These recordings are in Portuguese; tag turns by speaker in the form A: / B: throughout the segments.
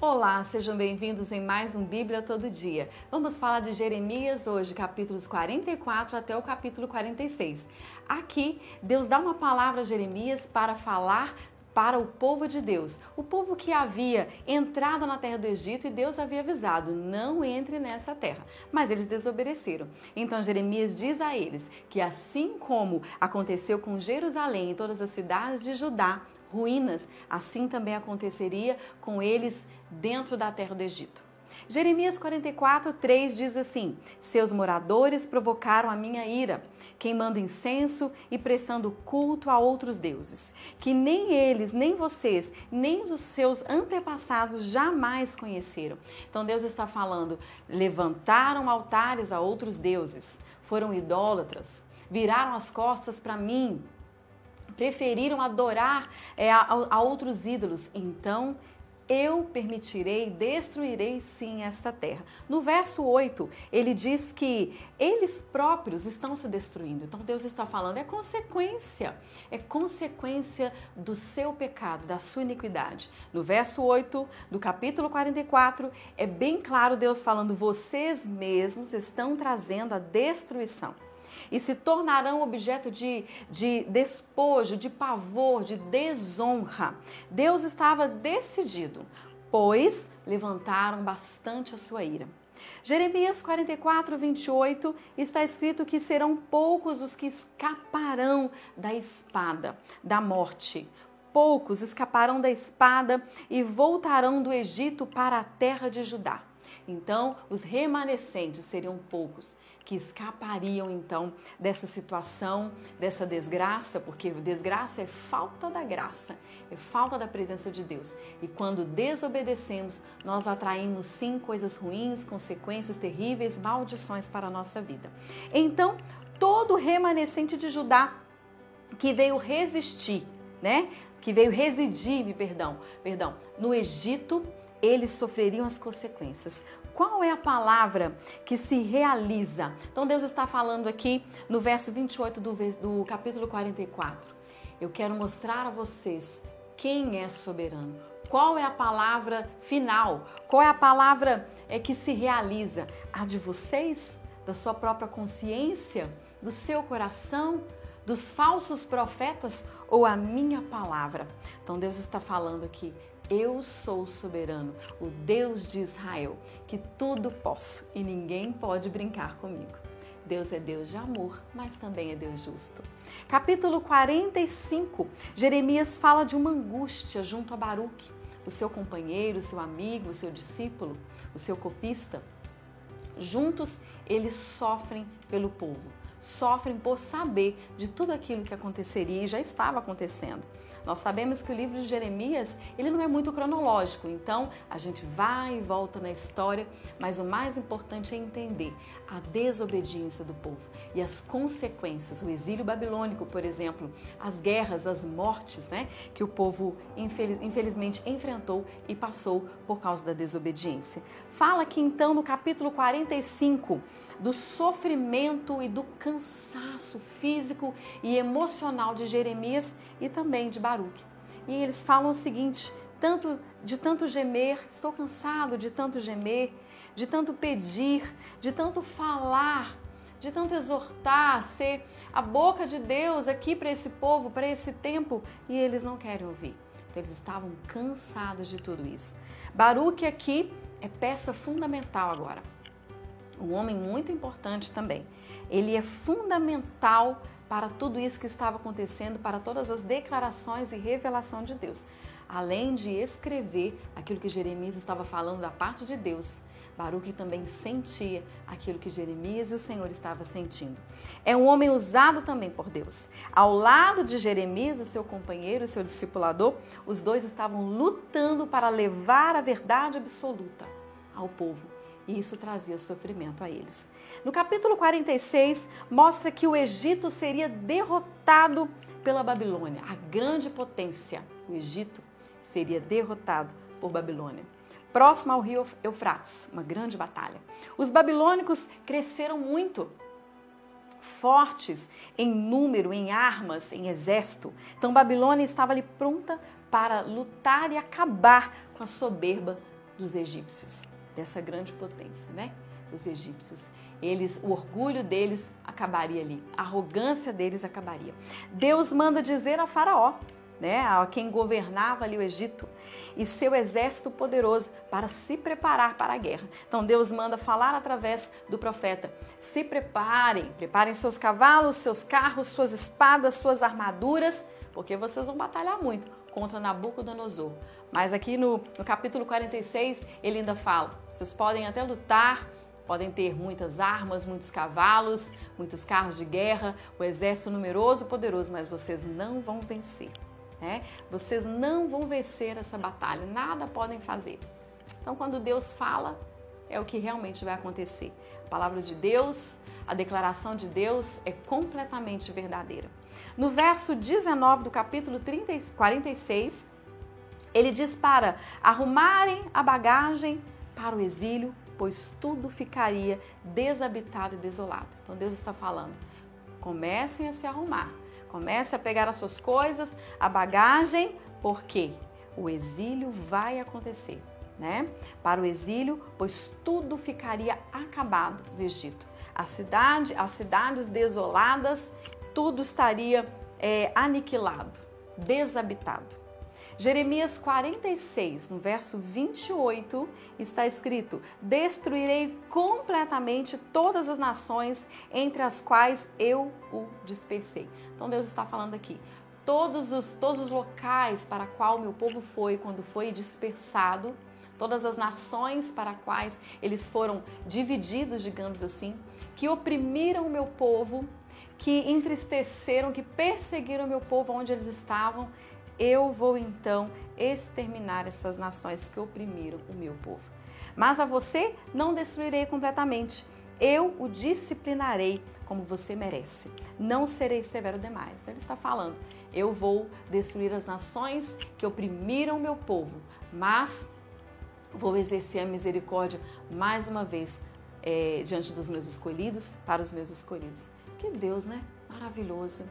A: Olá, sejam bem-vindos em mais um Bíblia Todo Dia. Vamos falar de Jeremias hoje, capítulos 44 até o capítulo 46. Aqui, Deus dá uma palavra a Jeremias para falar para o povo de Deus, o povo que havia entrado na terra do Egito e Deus havia avisado: não entre nessa terra. Mas eles desobedeceram. Então Jeremias diz a eles que, assim como aconteceu com Jerusalém e todas as cidades de Judá, ruínas, assim também aconteceria com eles dentro da terra do Egito. Jeremias 44, 3 diz assim: Seus moradores provocaram a minha ira, queimando incenso e prestando culto a outros deuses, que nem eles, nem vocês, nem os seus antepassados jamais conheceram. Então Deus está falando: levantaram altares a outros deuses, foram idólatras, viraram as costas para mim, preferiram adorar é, a, a outros ídolos. Então eu permitirei, destruirei sim esta terra. No verso 8, ele diz que eles próprios estão se destruindo. Então Deus está falando, é consequência, é consequência do seu pecado, da sua iniquidade. No verso 8 do capítulo 44, é bem claro Deus falando, vocês mesmos estão trazendo a destruição e se tornarão objeto de, de despojo, de pavor, de desonra. Deus estava decidido, pois levantaram bastante a sua ira. Jeremias 44, 28 está escrito que serão poucos os que escaparão da espada, da morte. Poucos escaparão da espada e voltarão do Egito para a terra de Judá. Então, os remanescentes seriam poucos que escapariam então dessa situação, dessa desgraça, porque desgraça é falta da graça, é falta da presença de Deus. E quando desobedecemos, nós atraímos sim coisas ruins, consequências terríveis, maldições para a nossa vida. Então, todo remanescente de Judá que veio resistir, né? Que veio residir, me perdão, perdão, no Egito, eles sofreriam as consequências. Qual é a palavra que se realiza? Então Deus está falando aqui no verso 28 do, do capítulo 44. Eu quero mostrar a vocês quem é soberano. Qual é a palavra final? Qual é a palavra é que se realiza? A de vocês, da sua própria consciência, do seu coração, dos falsos profetas ou a minha palavra? Então Deus está falando aqui eu sou soberano, o Deus de Israel, que tudo posso e ninguém pode brincar comigo. Deus é Deus de amor, mas também é Deus justo. Capítulo 45, Jeremias fala de uma angústia junto a Baruque, o seu companheiro, o seu amigo, o seu discípulo, o seu copista. Juntos eles sofrem pelo povo, sofrem por saber de tudo aquilo que aconteceria e já estava acontecendo. Nós sabemos que o livro de Jeremias, ele não é muito cronológico, então a gente vai e volta na história, mas o mais importante é entender a desobediência do povo e as consequências, o exílio babilônico, por exemplo, as guerras, as mortes, né, que o povo infelizmente enfrentou e passou por causa da desobediência. Fala aqui então no capítulo 45 do sofrimento e do cansaço físico e emocional de Jeremias e também de Baruque. E eles falam o seguinte: tanto de tanto gemer, estou cansado de tanto gemer, de tanto pedir, de tanto falar, de tanto exortar, ser a boca de Deus aqui para esse povo, para esse tempo, e eles não querem ouvir. Então eles estavam cansados de tudo isso. Baruque aqui é peça fundamental agora um homem muito importante também. Ele é fundamental para tudo isso que estava acontecendo, para todas as declarações e revelação de Deus. Além de escrever aquilo que Jeremias estava falando da parte de Deus, Baruque também sentia aquilo que Jeremias e o Senhor estavam sentindo. É um homem usado também por Deus. Ao lado de Jeremias, o seu companheiro, o seu discipulador, os dois estavam lutando para levar a verdade absoluta ao povo e isso trazia sofrimento a eles. No capítulo 46, mostra que o Egito seria derrotado pela Babilônia, a grande potência. O Egito seria derrotado por Babilônia. Próximo ao rio Eufrates, uma grande batalha. Os babilônicos cresceram muito, fortes em número, em armas, em exército. Então Babilônia estava ali pronta para lutar e acabar com a soberba dos egípcios, dessa grande potência, né? Dos egípcios. Eles, o orgulho deles acabaria ali, a arrogância deles acabaria. Deus manda dizer a Faraó né, a quem governava ali o Egito, e seu exército poderoso para se preparar para a guerra. Então Deus manda falar através do profeta: se preparem, preparem seus cavalos, seus carros, suas espadas, suas armaduras, porque vocês vão batalhar muito contra Nabucodonosor. Mas aqui no, no capítulo 46 ele ainda fala: vocês podem até lutar, podem ter muitas armas, muitos cavalos, muitos carros de guerra, o exército numeroso, poderoso, mas vocês não vão vencer. Né? Vocês não vão vencer essa batalha, nada podem fazer. Então, quando Deus fala, é o que realmente vai acontecer. A palavra de Deus, a declaração de Deus é completamente verdadeira. No verso 19 do capítulo 30, 46, ele diz para arrumarem a bagagem para o exílio, pois tudo ficaria desabitado e desolado. Então Deus está falando: comecem a se arrumar Comece a pegar as suas coisas, a bagagem, porque o exílio vai acontecer, né? Para o exílio, pois tudo ficaria acabado no Egito. A cidade, as cidades desoladas, tudo estaria é, aniquilado, desabitado. Jeremias 46, no verso 28, está escrito: Destruirei completamente todas as nações entre as quais eu o dispersei. Então Deus está falando aqui. Todos os, todos os locais para qual meu povo foi quando foi dispersado, todas as nações para quais eles foram divididos, digamos assim, que oprimiram o meu povo, que entristeceram, que perseguiram meu povo onde eles estavam, eu vou então exterminar essas nações que oprimiram o meu povo. Mas a você não destruirei completamente. Eu o disciplinarei como você merece. Não serei severo demais. Então, ele está falando: eu vou destruir as nações que oprimiram o meu povo, mas vou exercer a misericórdia mais uma vez é, diante dos meus escolhidos, para os meus escolhidos. Que Deus, né? Maravilhoso.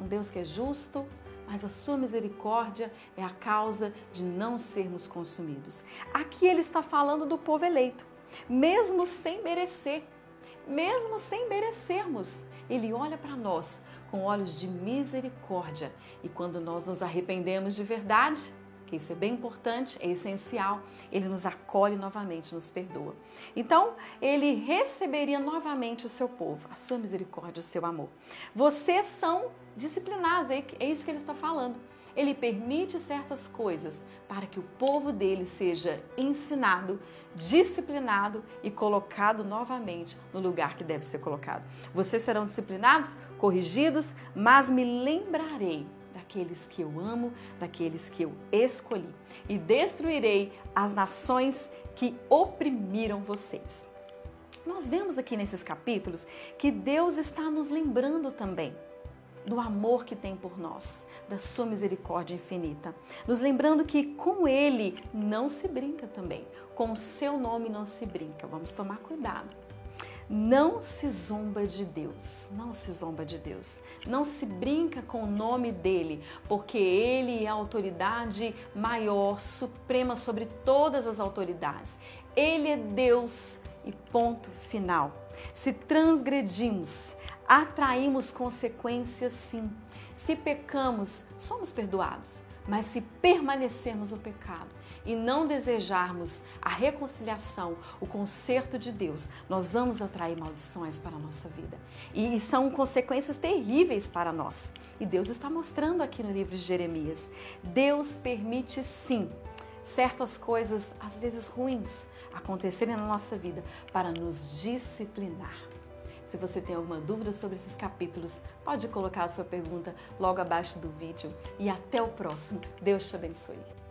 A: Um Deus que é justo, mas a sua misericórdia é a causa de não sermos consumidos. Aqui ele está falando do povo eleito, mesmo sem merecer, mesmo sem merecermos. Ele olha para nós com olhos de misericórdia e quando nós nos arrependemos de verdade, isso é bem importante, é essencial, ele nos acolhe novamente, nos perdoa. Então, ele receberia novamente o seu povo, a sua misericórdia, o seu amor. Vocês são disciplinados, é, é isso que ele está falando. Ele permite certas coisas para que o povo dele seja ensinado, disciplinado e colocado novamente no lugar que deve ser colocado. Vocês serão disciplinados, corrigidos, mas me lembrarei daqueles que eu amo, daqueles que eu escolhi, e destruirei as nações que oprimiram vocês. Nós vemos aqui nesses capítulos que Deus está nos lembrando também do amor que tem por nós, da sua misericórdia infinita. Nos lembrando que com Ele não se brinca também, com o seu nome não se brinca. Vamos tomar cuidado. Não se zomba de Deus, não se zomba de Deus. Não se brinca com o nome dele, porque ele é a autoridade maior, suprema sobre todas as autoridades. Ele é Deus e ponto final. Se transgredimos, atraímos consequências sim. Se pecamos, somos perdoados. Mas se permanecermos no pecado e não desejarmos a reconciliação, o conserto de Deus, nós vamos atrair maldições para a nossa vida. E são consequências terríveis para nós. E Deus está mostrando aqui no livro de Jeremias. Deus permite sim certas coisas, às vezes ruins, acontecerem na nossa vida para nos disciplinar. Se você tem alguma dúvida sobre esses capítulos, pode colocar a sua pergunta logo abaixo do vídeo. E até o próximo. Deus te abençoe.